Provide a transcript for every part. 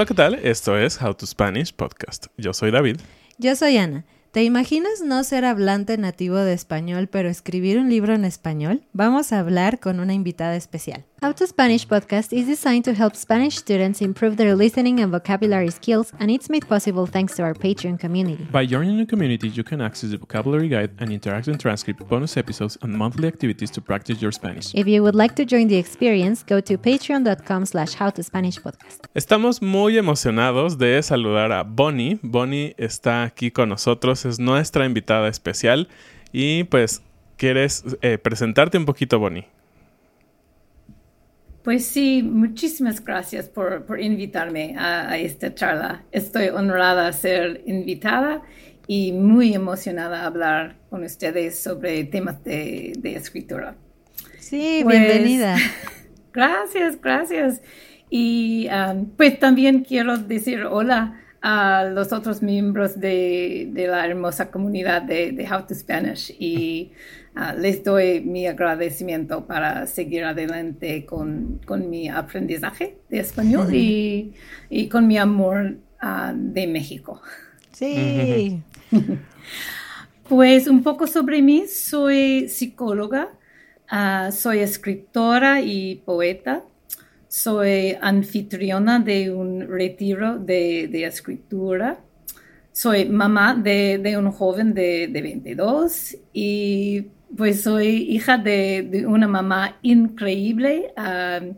Hola, ¿qué tal? Esto es How to Spanish Podcast. Yo soy David. Yo soy Ana. ¿Te imaginas no ser hablante nativo de español, pero escribir un libro en español? Vamos a hablar con una invitada especial. How to Spanish podcast is designed to help Spanish students improve their listening and vocabulary skills, and it's made possible thanks to our Patreon community. By joining the community, you can access the vocabulary guide and interactive transcript, bonus episodes, and monthly activities to practice your Spanish. If you would like to join the experience, go to patreon.com slash howtospanishpodcast. Estamos muy emocionados de saludar a Bonnie. Bonnie está aquí con nosotros, es nuestra invitada especial. Y pues, ¿quieres eh, presentarte un poquito, Bonnie? Pues sí, muchísimas gracias por, por invitarme a, a, esta charla. Estoy honrada a ser invitada y muy emocionada a hablar con ustedes sobre temas de, de escritura. Sí, pues, bienvenida. Gracias, gracias. Y um, pues también quiero decir hola a los otros miembros de, de la hermosa comunidad de, de How to Spanish y uh, les doy mi agradecimiento para seguir adelante con, con mi aprendizaje de español y, y, con mi amor uh, de México. Sí. pues un poco sobre mí, soy psicóloga, uh, soy escritora y poeta. Soy anfitriona de un retiro de, de escritura. Soy mamá de, de un joven de, de, 22 y pues soy hija de, una mamá increíble. Uh,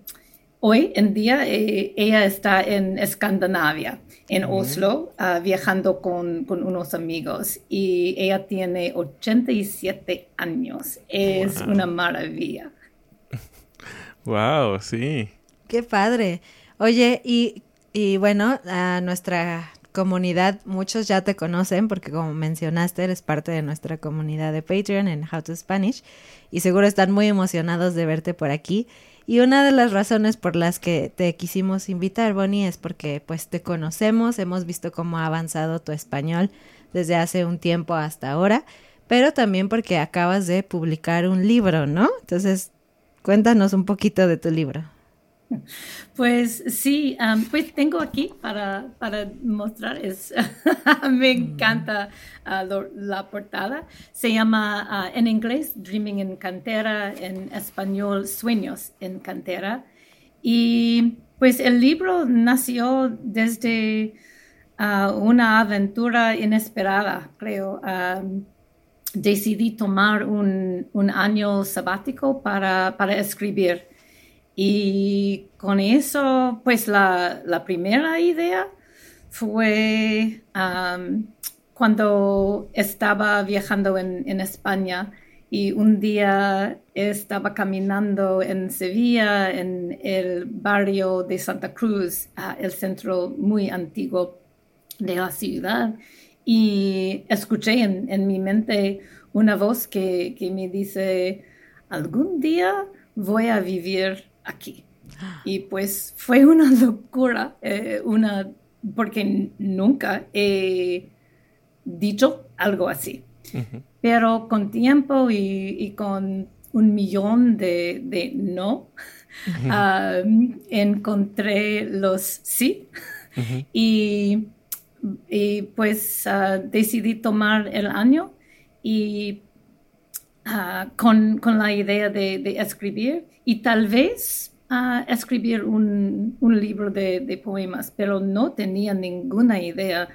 hoy en día eh, ella está en Escandinavia, en Oslo, uh, viajando con, con, unos amigos y ella tiene 87 años. Es wow. una maravilla. Wow, sí. Qué padre. Oye, y, y bueno, a nuestra comunidad, muchos ya te conocen porque como mencionaste, eres parte de nuestra comunidad de Patreon en How to Spanish y seguro están muy emocionados de verte por aquí. Y una de las razones por las que te quisimos invitar, Bonnie, es porque pues te conocemos, hemos visto cómo ha avanzado tu español desde hace un tiempo hasta ahora, pero también porque acabas de publicar un libro, ¿no? Entonces, cuéntanos un poquito de tu libro. Pues sí, um, pues tengo aquí para, para mostrar, es, me encanta uh, lo, la portada. Se llama uh, en inglés Dreaming en Cantera, en español Sueños en Cantera. Y pues el libro nació desde uh, una aventura inesperada, creo. Um, decidí tomar un, un año sabático para, para escribir. Y con eso, pues la, primera idea fue cuando estaba viajando en, España y un día estaba caminando en Sevilla, en el barrio de Santa Cruz, el centro muy antiguo de la ciudad, y escuché en, en mi mente una voz que, que me dice, algún día voy a vivir aquí. Y pues fue una locura, eh, una, porque nunca he dicho algo así. Uh -huh. Pero con tiempo y, y, con un millón de, de no, uh -huh. uh, encontré los sí. -huh. y, y, pues ah, decidí tomar el año y ah, con, con, la idea de, de escribir y tal vez uh, escribir un, un libro de, de, poemas, pero no tenía ninguna idea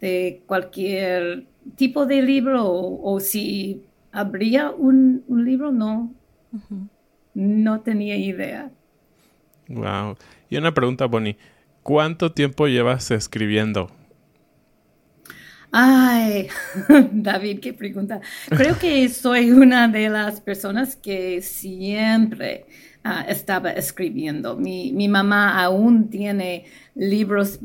de cualquier tipo de libro o, o si habría un, un libro, no. Uh -huh. No tenía idea. Wow. Y una pregunta, Bonnie. ¿Cuánto tiempo llevas escribiendo? Ay, David, qué pregunta. Creo que soy una de las personas que siempre uh, estaba escribiendo. Mi, mi, mamá aún tiene libros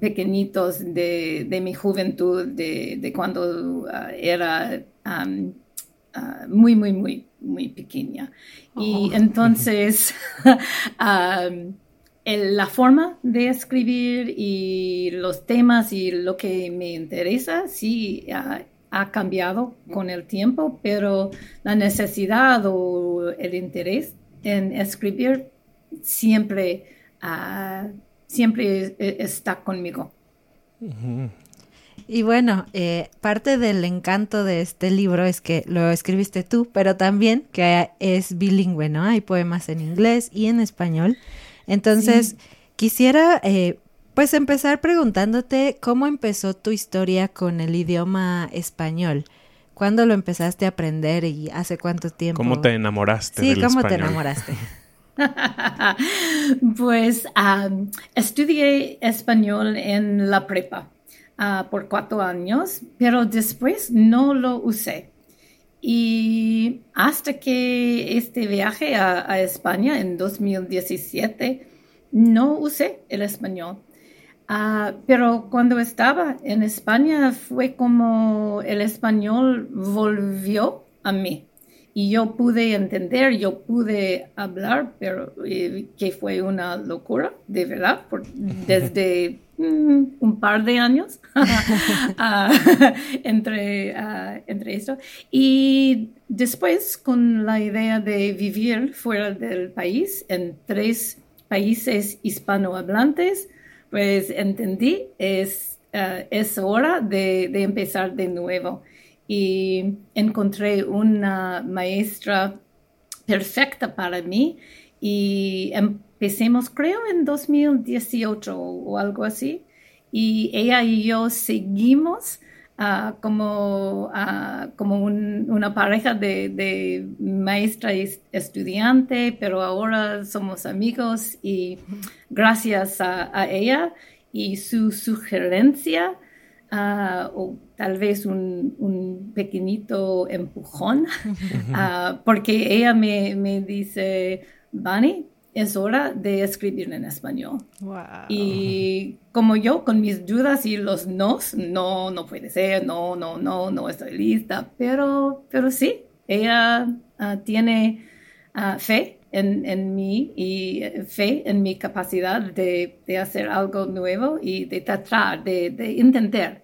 pequeñitos de, de mi juventud, de, de cuando uh, era um, uh, muy, muy, muy, muy pequeña. Oh. Y entonces... um, la forma de escribir y los temas y lo que me interesa sí ha, cambiado con el tiempo, pero la necesidad o el interés en escribir siempre, uh, siempre está conmigo. Y bueno, eh, parte del encanto de este libro es que lo escribiste tú, pero también que es bilingüe, ¿no? Hay poemas en inglés y en español. Entonces, quisiera eh, pues empezar preguntándote cómo empezó tu historia con el idioma español. ¿Cuándo lo empezaste a aprender y hace cuánto tiempo? ¿Cómo te enamoraste? Sí, ¿cómo te enamoraste? pues estudié español en la prepa uh, por cuatro años, pero después no lo usé. Y hasta que este viaje a, España en 2017, no usé el español. Uh, pero cuando estaba en España fue como el español volvió a mí y yo pude entender, yo pude hablar, pero eh, que fue una locura, de verdad, por, desde mm, un par de años uh, entre, uh, entre esto. Y después, con la idea de vivir fuera del país, en tres países hispanohablantes, pues entendí, es, uh, es hora de, de empezar de nuevo y encontré una maestra perfecta para mí y empecemos creo en 2018 o algo así. Y ella y yo seguimos uh, como, uh, como una pareja de, de, maestra y estudiante, pero ahora somos amigos y gracias a, a ella y su sugerencia uh, o tal vez un, un pequeñito empujón, uh, porque ella me, me dice, Bani, es hora de escribir en español. Y como yo, con mis dudas y los nos, no, no puede ser, no, no, no, no estoy lista, pero, pero sí, ella uh, tiene fe en, en, mí y fe en mi capacidad de, de hacer algo nuevo y de tratar, de, de entender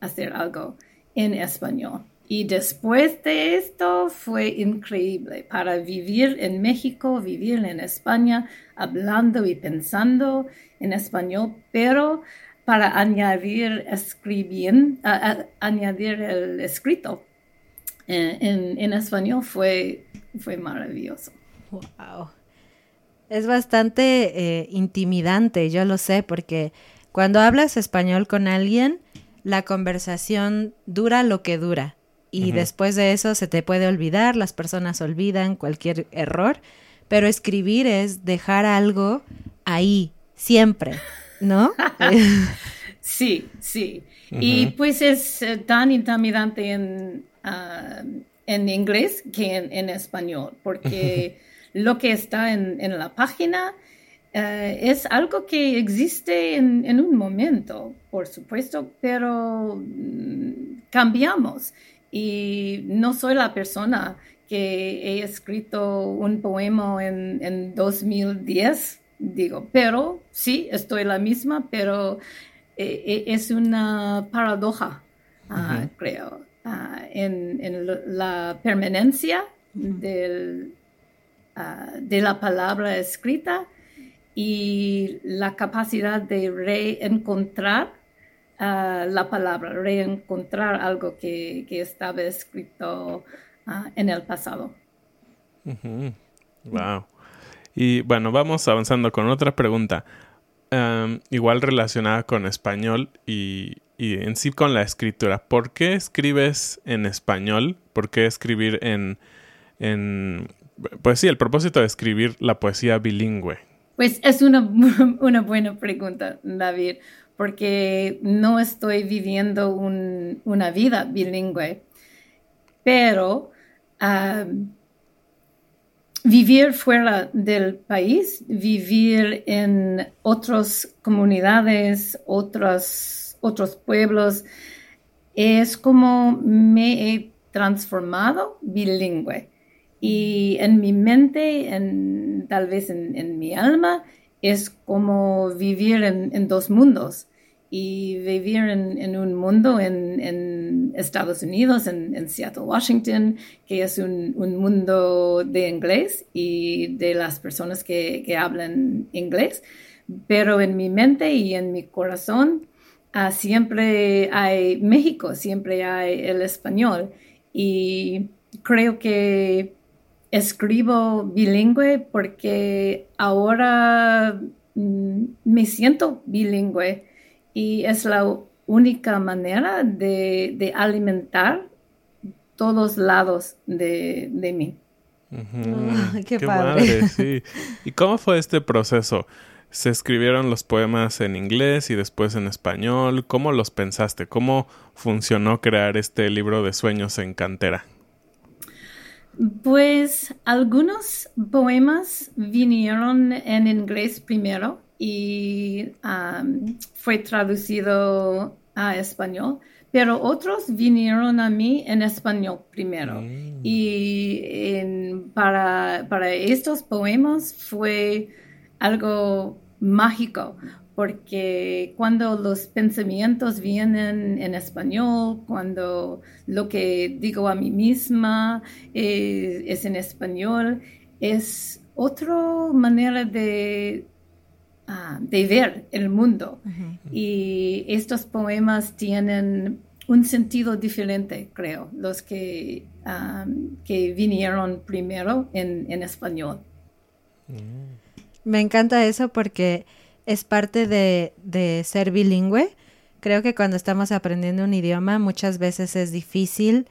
hacer algo en español. Y después de esto fue increíble para vivir en México, vivir en España, hablando y pensando en español, pero para añadir escribiendo, añadir el escrito en, en, español fue, fue maravilloso. Wow. Es bastante eh, intimidante, yo lo sé, porque cuando hablas español con alguien, la conversación dura lo que dura y después de eso se te puede olvidar, las personas olvidan cualquier error, pero escribir es dejar algo ahí, siempre, ¿no? sí, sí. Y pues es eh, tan intimidante en, ah, en inglés que en, español, porque lo que está en, en la página eh, es algo que existe en, un momento, por supuesto, pero mm, cambiamos. Y no soy la persona que he escrito un poema en, 2010, digo, pero sí, estoy la misma, pero eh, eh, es una paradoja, ah, creo, ah, en, la permanencia ah, de la palabra escrita y la capacidad de reencontrar ah, la palabra, reencontrar algo que, estaba escrito ah, en el pasado. Wow. Y bueno, vamos avanzando con otra pregunta. igual relacionada con español y, y, en sí con la escritura. ¿Por qué escribes en español? ¿Por qué escribir en, en... Pues sí, el propósito de escribir la poesía bilingüe. Pues es una, una buena pregunta, David, porque no estoy viviendo una vida bilingüe, pero vivir fuera del país, vivir en otras comunidades, otros, otros pueblos, es como me he transformado bilingüe. Y en mi mente, en, tal vez en, mi alma, es como vivir en, dos mundos y vivir en, un mundo en, Estados Unidos, en, Seattle, Washington, que es un, mundo de inglés y de las personas que, que, hablan inglés. Pero en mi mente y en mi corazón ah, siempre hay México, siempre hay el español. Y creo que escribo bilingüe porque ahora mm, me siento bilingüe y es la única manera de, alimentar todos lados de, mí. qué, padre. sí. ¿Y cómo fue este proceso? ¿Se escribieron los poemas en inglés y después en español? ¿Cómo los pensaste? ¿Cómo funcionó crear este libro de sueños en cantera? Pues algunos poemas vinieron en inglés primero y fue traducido a español, pero otros vinieron a mí en español primero. Mm. Y para, para estos poemas fue algo mágico, porque cuando los pensamientos vienen en español, cuando lo que digo a mí misma eh, es en español, es otra manera de, ah, de ver el mundo. Y estos poemas tienen un sentido diferente, creo, los que, ah, que vinieron primero en, español. Mm. Me encanta eso porque es parte de, ser bilingüe. Creo que cuando estamos aprendiendo un idioma muchas veces es difícil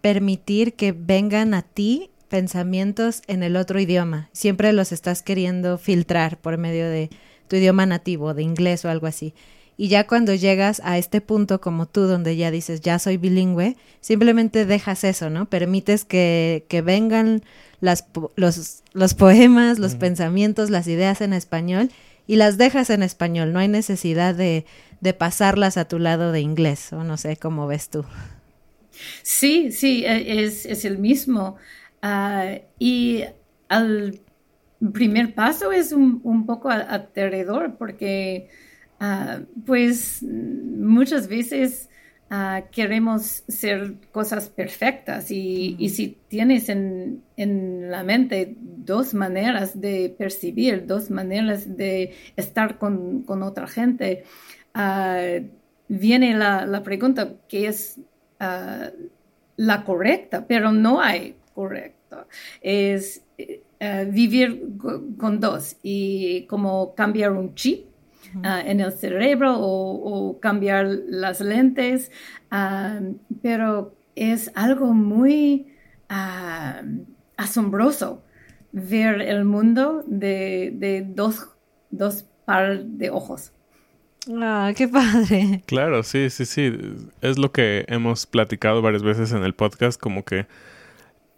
permitir que vengan a ti pensamientos en el otro idioma. Siempre los estás queriendo filtrar por medio de tu idioma nativo, de inglés o algo así. Y ya cuando llegas a este punto como tú, donde ya dices, ya soy bilingüe, simplemente dejas eso, ¿no? Permites que, que vengan las, los, los poemas, los pensamientos, las ideas en español y las dejas en español, no hay necesidad de, pasarlas a tu lado de inglés, o no sé cómo ves tú. Sí, sí, e, es, el mismo. Ah, y el primer paso es un, poco aterrador porque, ah, pues, muchas veces Ah, queremos ser cosas perfectas y, si tienes en, la mente dos maneras de percibir, dos maneras de estar con, otra gente, ah, viene la, pregunta que es ah, la correcta, pero no hay correcta. Es eh, vivir con dos y como cambiar un chip Ah, en el cerebro o, cambiar las lentes, ah, pero es algo muy ah, asombroso ver el mundo de, dos, dos par de ojos. Ah, qué padre. Claro, sí, sí, sí. Es lo que hemos platicado varias veces en el podcast, como que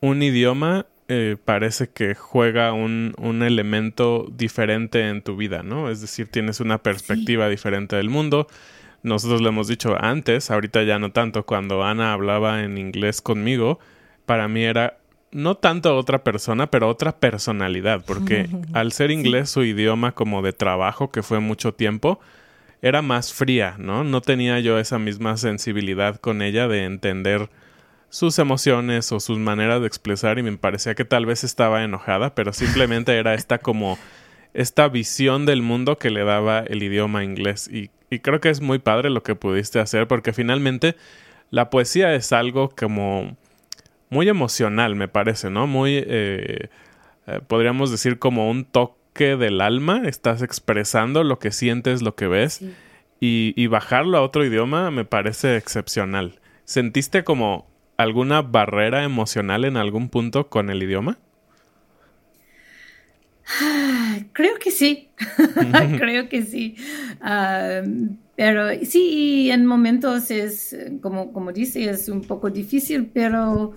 un idioma eh, parece que juega un, un, elemento diferente en tu vida, ¿no? Es decir, tienes una perspectiva diferente del mundo. Nosotros lo hemos dicho antes, ahorita ya no tanto, cuando Ana hablaba en inglés conmigo, para mí era no tanto otra persona, pero otra personalidad, porque al ser inglés su idioma como de trabajo, que fue mucho tiempo, era más fría, ¿no? No tenía yo esa misma sensibilidad con ella de entender sus emociones o sus maneras de expresar y me parecía que tal vez estaba enojada, pero simplemente era esta como esta visión del mundo que le daba el idioma inglés y, creo que es muy padre lo que pudiste hacer porque finalmente la poesía es algo como muy emocional me parece, ¿no? Muy, eh, eh, podríamos decir como un toque del alma, estás expresando lo que sientes, lo que ves y, y bajarlo a otro idioma me parece excepcional. ¿Sentiste como alguna barrera emocional en algún punto con el idioma? Creo que sí, creo que sí. pero sí, en momentos es, como, como dice, es un poco difícil, pero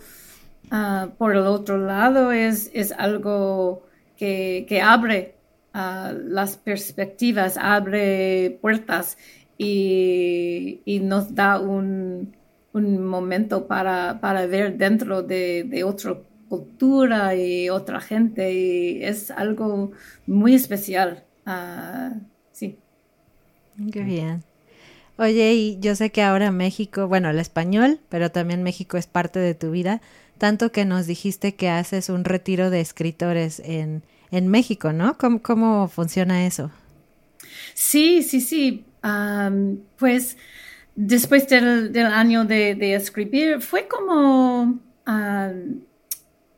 ah, por el otro lado es, es algo que, abre ah, las perspectivas, abre puertas y nos da un, un momento para, ver dentro de, otra cultura y otra gente y es algo muy especial Ah, sí. Qué bien. Oye, y yo sé que ahora México, bueno, el español, pero también México es parte de tu vida, tanto que nos dijiste que haces un retiro de escritores en, en México, ¿no? ¿Cómo, cómo funciona eso? Sí, sí, sí. pues después del, año de, escribir, fue como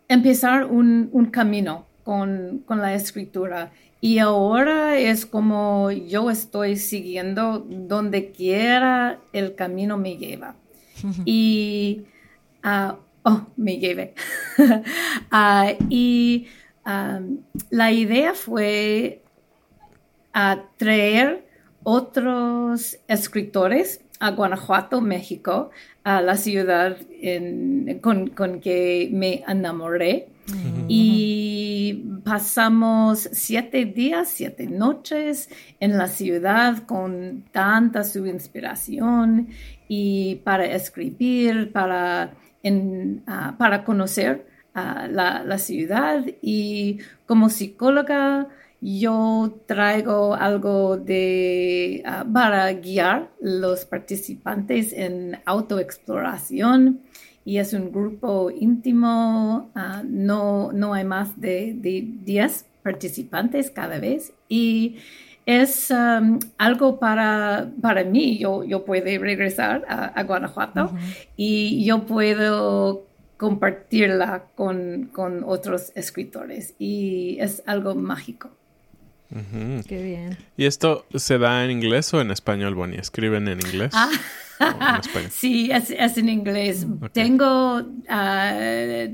empezar un, un camino con, con, la escritura. Y ahora es como yo estoy siguiendo donde quiera el camino me lleva. y, uh, oh, me lleve. uh, y um, la idea fue traer otros escritores a Guanajuato, México, a la ciudad con, con, que me enamoré. Y pasamos siete días, siete noches en la ciudad con tanta su inspiración y para escribir, para, ah, para conocer uh, la, la ciudad. Y como psicóloga, yo traigo algo de ah, para guiar los participantes en autoexploración. Y es un grupo íntimo, ah, no, no hay más de, 10 participantes cada vez. Y es um, algo para, para mí, yo, yo puedo regresar a, Guanajuato y yo puedo compartirla con, con otros escritores. Y es algo mágico. Qué bien. ¿Y esto se da en inglés o en español, Bonnie? ¿Escriben en inglés? Ah. sí, es, en inglés. Tengo, ah,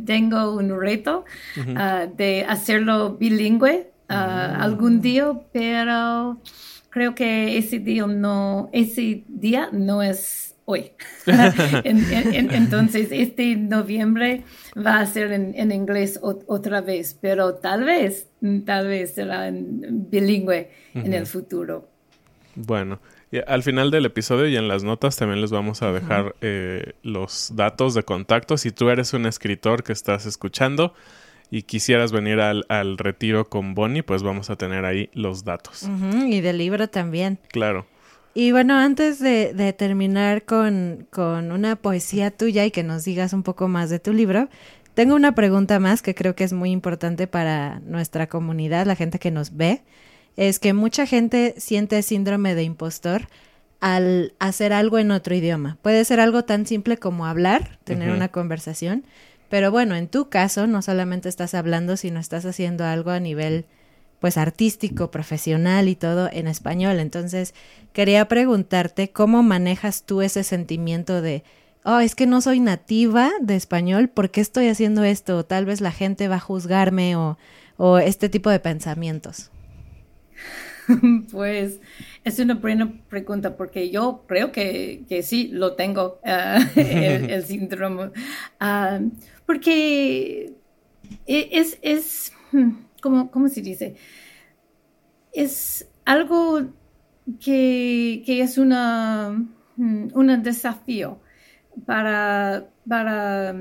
tengo un reto ah, de hacerlo bilingüe mm. algún día, pero creo que ese día no, ese día no es hoy. entonces, este noviembre va a ser en, inglés otra vez, pero tal vez, tal vez será en bilingüe en el futuro. Bueno, al final del episodio y en las notas también les vamos a dejar eh, los datos de contacto. Si tú eres un escritor que estás escuchando y quisieras venir al, retiro con Bonnie, pues vamos a tener ahí los datos. y del libro también. Claro. Y bueno, antes de, terminar con, una poesía tuya y que nos digas un poco más de tu libro, tengo una pregunta más que creo que es muy importante para nuestra comunidad, la gente que nos ve. Es que mucha gente siente síndrome de impostor al hacer algo en otro idioma. Puede ser algo tan simple como hablar, tener una conversación, pero bueno, en tu caso no solamente estás hablando, sino estás haciendo algo a nivel pues artístico, profesional y todo en español. Entonces, quería preguntarte cómo manejas tú ese sentimiento de, oh, es que no soy nativa de español, ¿por qué estoy haciendo esto? O tal vez la gente va a juzgarme o, o este tipo de pensamientos. Pues es una buena pregunta porque yo creo que, que sí lo tengo, ah, el, síndrome. Ah, porque e, es, es hmm, ¿cómo, se dice? Es algo que, es una, mm, un desafío para, para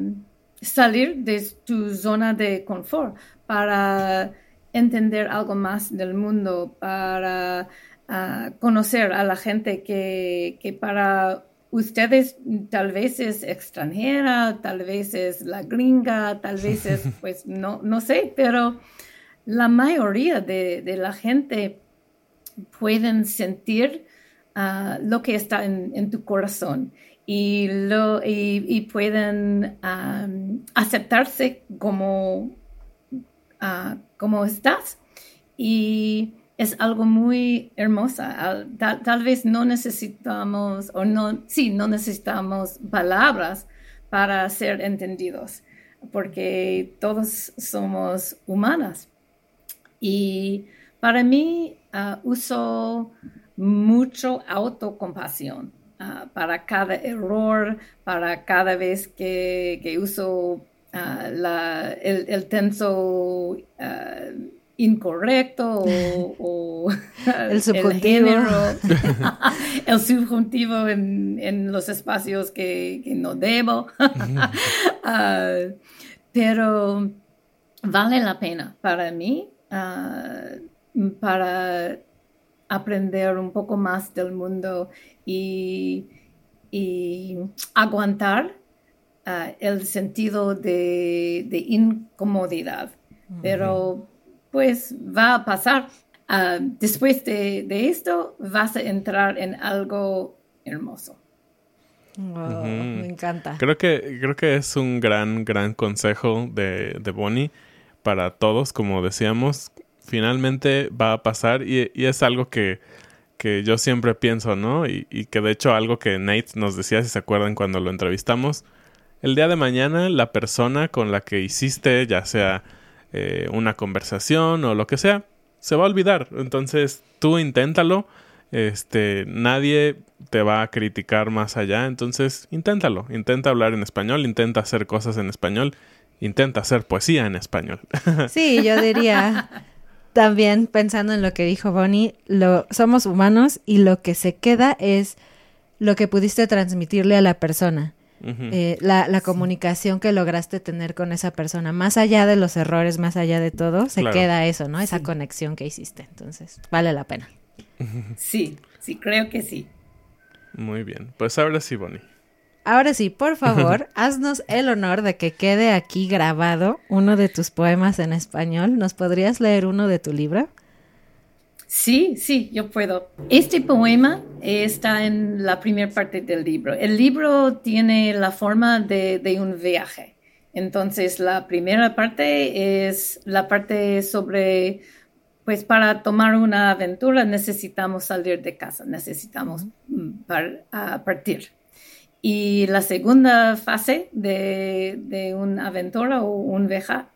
salir de tu zona de confort, para entender algo más del mundo, para ah, conocer a la gente que, que, para ustedes tal vez es extranjera, tal vez es la gringa, tal vez es, pues no, no sé, pero la mayoría de, la gente pueden sentir ah, lo que está en, tu corazón y, pueden aceptarse como, ah, como estás. Y es algo muy hermoso. Tal, vez no necesitamos, o no, sí, no necesitamos palabras para ser entendidos, porque todos somos humanas. Y para mí uh, uso mucho autocompasión uh, para cada error, para cada vez que, uso uh, el, tenso incorrecto o, el subjuntivo, el, subjuntivo en, los espacios que, que no debo. pero vale la pena para mí para aprender un poco más del mundo y, aguantar ah, el sentido de, incomodidad. Pero pues va a pasar. Ah, después de, esto vas a entrar en algo hermoso. Me encanta. Creo que, creo que es un gran, gran consejo de, de Bonnie para todos, como decíamos. Finalmente va a pasar y, es algo que, que, yo siempre pienso, ¿no? Y, y, que de hecho algo que Nate nos decía, si se acuerdan cuando lo entrevistamos, el día de mañana la persona con la que hiciste, ya sea eh, una conversación o lo que sea, se va a olvidar. Entonces tú inténtalo. Este, nadie te va a criticar más allá. Entonces inténtalo. Intenta hablar en español, intenta hacer cosas en español, intenta hacer poesía en español. Sí, yo diría también pensando en lo que dijo Bonnie, lo, somos humanos y lo que se queda es lo que pudiste transmitirle a la persona. Eh, la, comunicación que lograste tener con esa persona, más allá de los errores, más allá de todo, se queda eso, ¿no? Esa conexión que hiciste. Entonces, vale la pena. Sí, sí, creo que sí. Muy bien. Pues ahora sí, Bonnie. Ahora sí, por favor, haznos el honor de que quede aquí grabado uno de tus poemas en español. ¿Nos podrías leer uno de tu libro? Sí, sí, yo puedo. Este poema está en la primera parte del libro. El libro tiene la forma de, un viaje. Entonces, la primera parte es la parte sobre, pues para tomar una aventura necesitamos salir de casa, necesitamos mm, partir. Y la segunda fase de, una aventura o un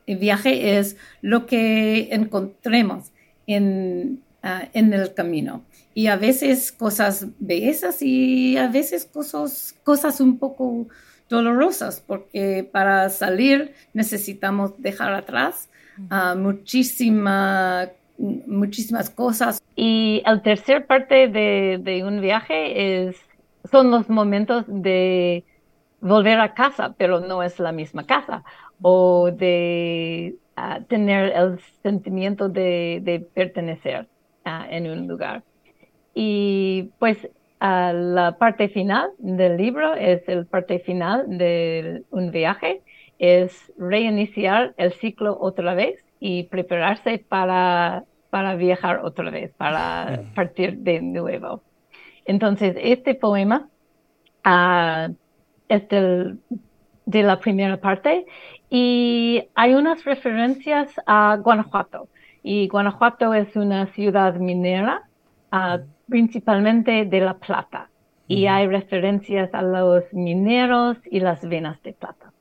viaje es lo que encontremos en, Ah, en el camino. Y a veces cosas bellezas y a veces cosas, cosas un poco dolorosas, porque para salir necesitamos dejar atrás uh, muchísimas cosas. Y la tercera parte de, de, un viaje es, son los momentos de volver a casa, pero no es la misma casa, o de ah, tener el sentimiento de, de pertenecer en un lugar. Y pues la parte final del libro es el parte final de un viaje, es reiniciar el ciclo otra vez y prepararse para, para viajar otra vez, para partir de nuevo. Entonces, este poema uh, es de la primera parte y hay unas referencias a Guanajuato. Y Guanajuato es una ciudad minera, ah, principalmente de la plata. Y hay referencias a los mineros y las venas de plata.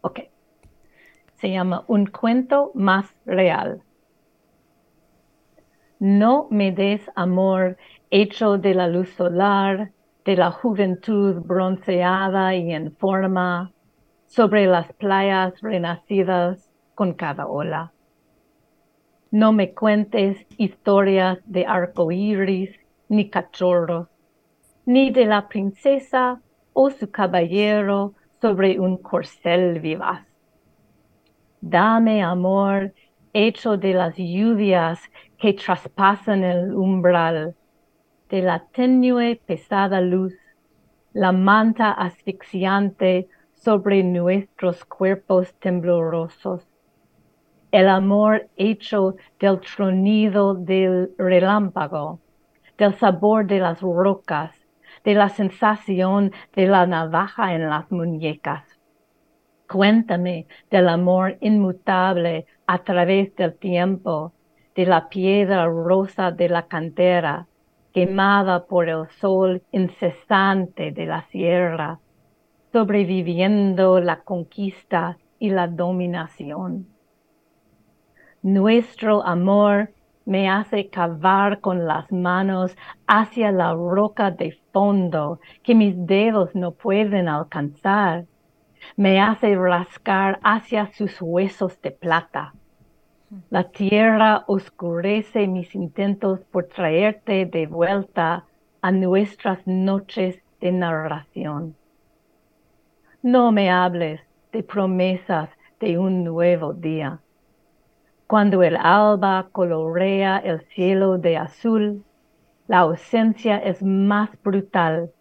Ok. Se llama Un cuento más real. No me des amor hecho de la luz solar, de la juventud bronceada y en forma, sobre las playas renacidas con cada ola. No me cuentes historias de arcoíris ni cachorros, ni de la princesa o su caballero sobre un corcel vivaz. Dame amor hecho de las lluvias que traspasan el umbral, de la tenue pesada luz, la manta asfixiante sobre nuestros cuerpos temblorosos el amor hecho del tronido del relámpago, del sabor de las rocas, de la sensación de la navaja en las muñecas. Cuéntame del amor inmutable a través del tiempo, de la piedra rosa de la cantera, quemada por el sol incesante de la sierra, sobreviviendo la conquista y la dominación. Nuestro amor me hace cavar con las manos hacia la roca de fondo que mis dedos no pueden alcanzar. Me hace rascar hacia sus huesos de plata. La tierra oscurece mis intentos por traerte de vuelta a nuestras noches de narración. No me hables de promesas de un nuevo día Cuando el alba colorea el cielo de azul, la ausencia es más brutal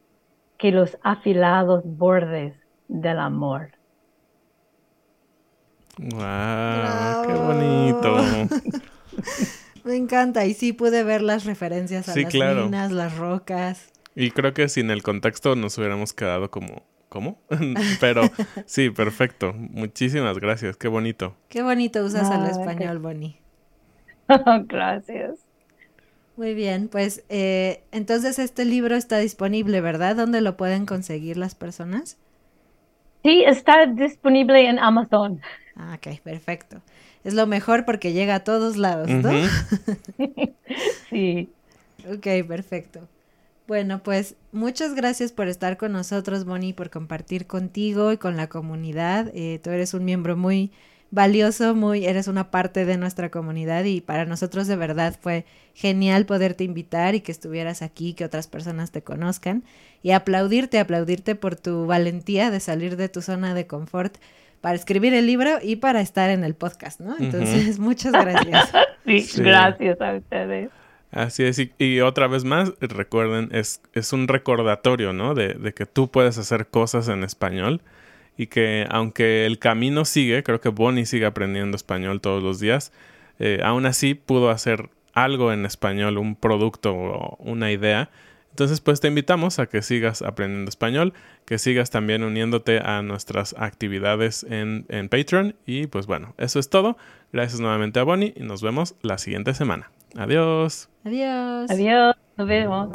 que los afilados bordes del amor. ¡Wow! ¡Qué bonito! Me encanta. Y sí pude ver las referencias a las minas, las rocas. Y creo que sin el contexto nos hubiéramos quedado como, ¿cómo? Pero sí, perfecto. Muchísimas gracias. Qué bonito. Qué bonito usas el español, Bonnie. gracias. Muy bien, pues eh, entonces este libro está disponible, ¿verdad? ¿Dónde lo pueden conseguir las personas? Sí, está disponible en Amazon. Ah, ok, perfecto. Es lo mejor porque llega a todos lados, ¿no? sí. Ok, perfecto. Bueno, pues muchas gracias por estar con nosotros, Bonnie, por compartir contigo y con la comunidad. Eh, tú eres un miembro muy valioso, muy, eres una parte de nuestra comunidad y para nosotros de verdad fue genial poderte invitar y que estuvieras aquí, que otras personas te conozcan y aplaudirte, aplaudirte por tu valentía de salir de tu zona de confort para escribir el libro y para estar en el podcast, ¿no? Entonces, muchas gracias. sí, gracias a ustedes. Así es, y, otra vez más, recuerden, es, es un recordatorio, ¿no? De, de, que tú puedes hacer cosas en español y que aunque el camino sigue, creo que Bonnie sigue aprendiendo español todos los días, eh, aún así pudo hacer algo en español, un producto o una idea entonces, pues te invitamos a que sigas aprendiendo español, que sigas también uniéndote a nuestras actividades en, en Patreon. Y pues bueno, eso es todo. Gracias nuevamente a Bonnie y nos vemos la siguiente semana. Adiós. Adiós. Adiós. Nos vemos.